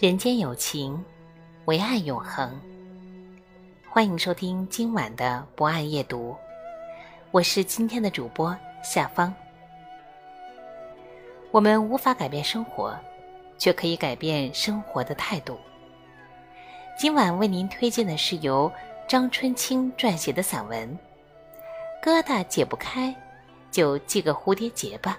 人间有情，唯爱永恒。欢迎收听今晚的博爱夜读，我是今天的主播。夏芳，我们无法改变生活，却可以改变生活的态度。今晚为您推荐的是由张春清撰写的散文《疙瘩解不开，就系个蝴蝶结吧》。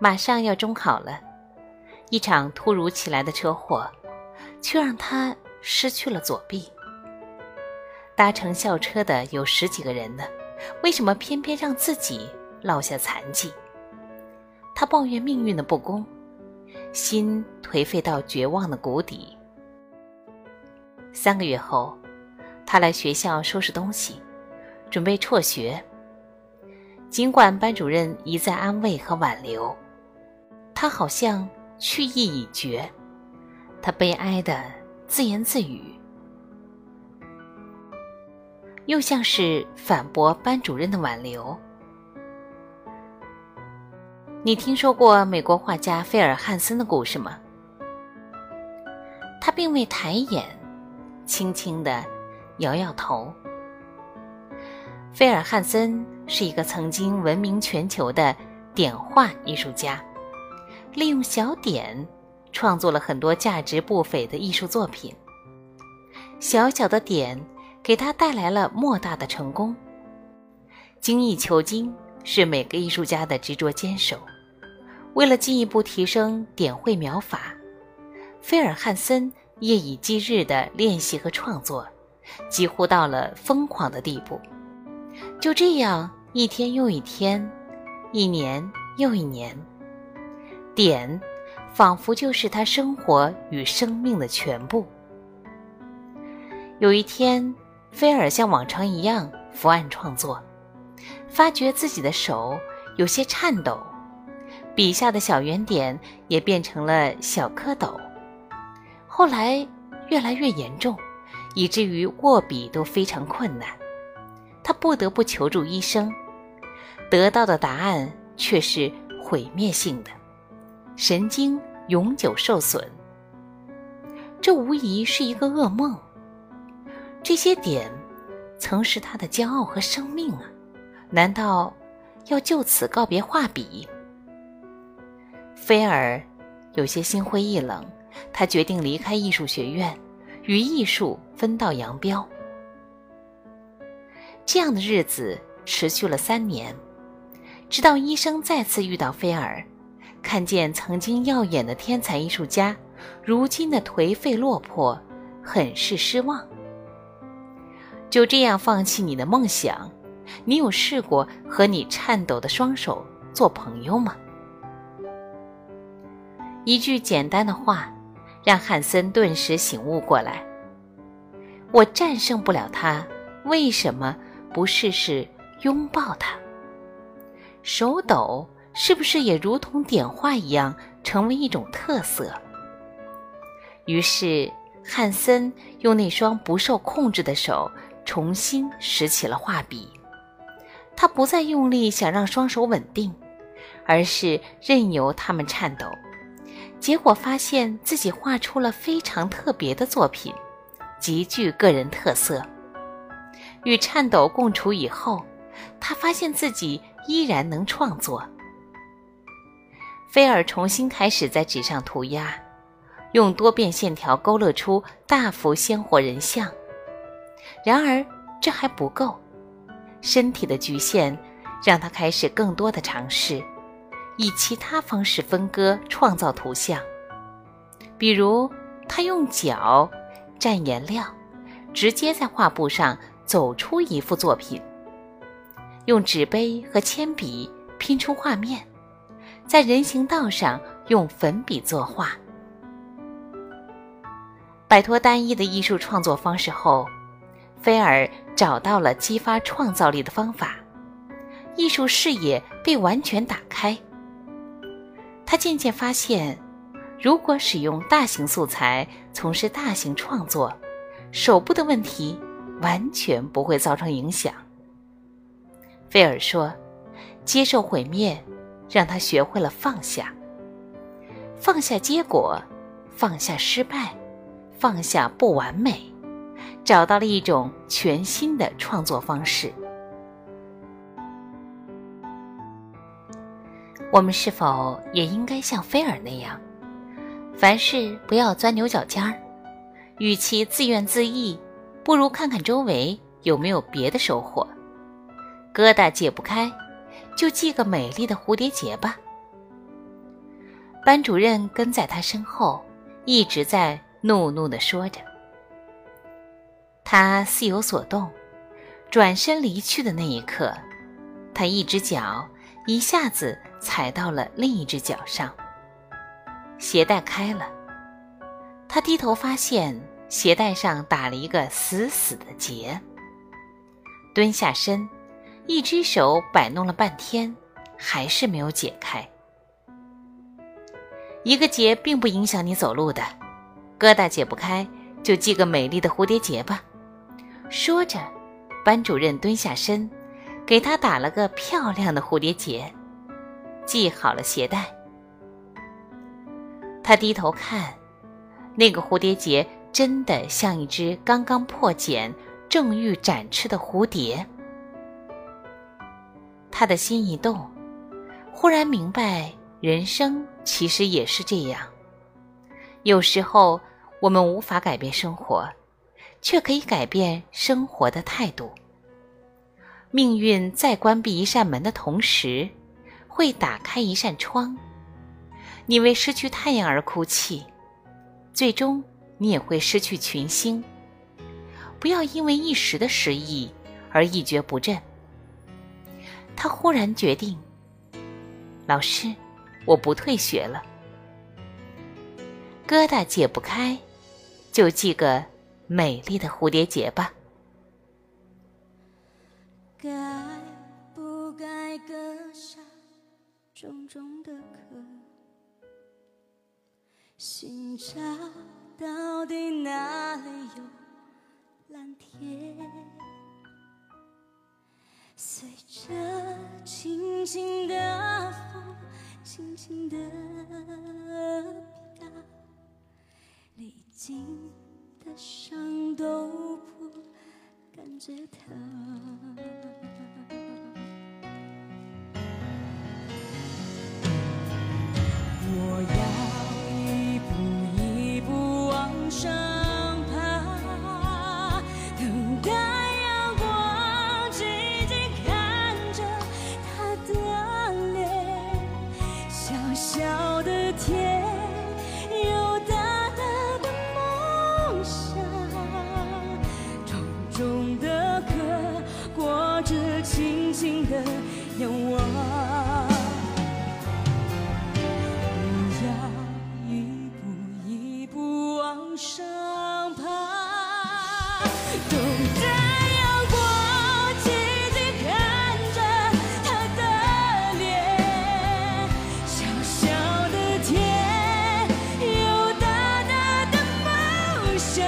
马上要中考了，一场突如其来的车祸。却让他失去了左臂。搭乘校车的有十几个人呢，为什么偏偏让自己落下残疾？他抱怨命运的不公，心颓废到绝望的谷底。三个月后，他来学校收拾东西，准备辍学。尽管班主任一再安慰和挽留，他好像去意已决。他悲哀的自言自语，又像是反驳班主任的挽留。你听说过美国画家菲尔汉森的故事吗？他并未抬眼，轻轻的摇摇头。菲尔汉森是一个曾经闻名全球的点画艺术家，利用小点。创作了很多价值不菲的艺术作品。小小的点给他带来了莫大的成功。精益求精是每个艺术家的执着坚守。为了进一步提升点绘描法，菲尔汉森夜以继日的练习和创作，几乎到了疯狂的地步。就这样，一天又一天，一年又一年，点。仿佛就是他生活与生命的全部。有一天，菲尔像往常一样伏案创作，发觉自己的手有些颤抖，笔下的小圆点也变成了小蝌蚪。后来越来越严重，以至于握笔都非常困难。他不得不求助医生，得到的答案却是毁灭性的。神经永久受损，这无疑是一个噩梦。这些点曾是他的骄傲和生命啊，难道要就此告别画笔？菲尔有些心灰意冷，他决定离开艺术学院，与艺术分道扬镳。这样的日子持续了三年，直到医生再次遇到菲尔。看见曾经耀眼的天才艺术家，如今的颓废落魄，很是失望。就这样放弃你的梦想？你有试过和你颤抖的双手做朋友吗？一句简单的话，让汉森顿时醒悟过来。我战胜不了他，为什么不试试拥抱他？手抖。是不是也如同点画一样，成为一种特色？于是，汉森用那双不受控制的手重新拾起了画笔。他不再用力想让双手稳定，而是任由它们颤抖。结果发现自己画出了非常特别的作品，极具个人特色。与颤抖共处以后，他发现自己依然能创作。菲尔重新开始在纸上涂鸦，用多变线条勾勒出大幅鲜活人像。然而这还不够，身体的局限让他开始更多的尝试，以其他方式分割创造图像。比如，他用脚蘸颜料，直接在画布上走出一幅作品；用纸杯和铅笔拼出画面，在人行道上用粉笔作画。摆脱单一的艺术创作方式后，菲尔找到了激发创造力的方法。艺术视野被完全打开。他渐渐发现，如果使用大型素材从事大型创作，手部的问题完全不会造成影响。菲尔说：“接受毁灭，让他学会了放下，放下结果，放下失败，放下不完美，找到了一种全新的创作方式。”我们是否也应该像菲尔那样，凡事不要钻牛角尖儿？与其自怨自艾，不如看看周围有没有别的收获。疙瘩解不开，就系个美丽的蝴蝶结吧。班主任跟在他身后，一直在怒怒地说着。他似有所动，转身离去的那一刻，他一只脚一下子。踩到了另一只脚上，鞋带开了。他低头发现鞋带上打了一个死死的结。蹲下身，一只手摆弄了半天，还是没有解开。一个结并不影响你走路的，疙瘩解不开就系个美丽的蝴蝶结吧。说着，班主任蹲下身，给他打了个漂亮的蝴蝶结。系好了鞋带，他低头看，那个蝴蝶结真的像一只刚刚破茧、正欲展翅的蝴蝶。他的心一动，忽然明白，人生其实也是这样。有时候我们无法改变生活，却可以改变生活的态度。命运在关闭一扇门的同时。会打开一扇窗，你为失去太阳而哭泣，最终你也会失去群星。不要因为一时的失意而一蹶不振。他忽然决定，老师，我不退学了。疙瘩解不开，就系个美丽的蝴蝶结吧。该不该割下重重的壳，寻找到底哪里有蓝天？随着轻轻的风，轻轻的飘，历经的伤都不感觉疼。想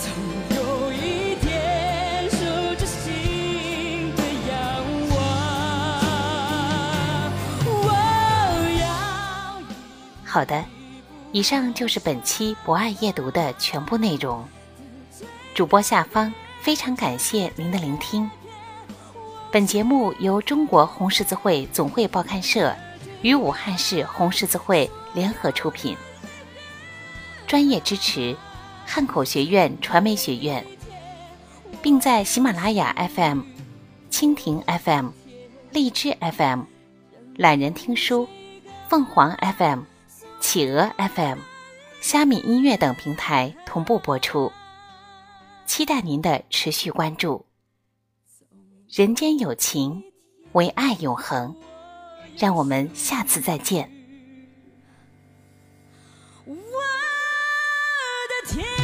总有一天守着心，这仰望好的，以上就是本期博爱夜读的全部内容。主播下方非常感谢您的聆听。本节目由中国红十字会总会报刊社与武汉市红十字会联合出品，专业支持汉口学院传媒学院，并在喜马拉雅 FM、蜻蜓 FM、荔枝 FM、懒人听书、凤凰 FM、企鹅 FM、虾米音乐等平台同步播出，期待您的持续关注。人间有情，唯爱永恒。让我们下次再见。Yeah.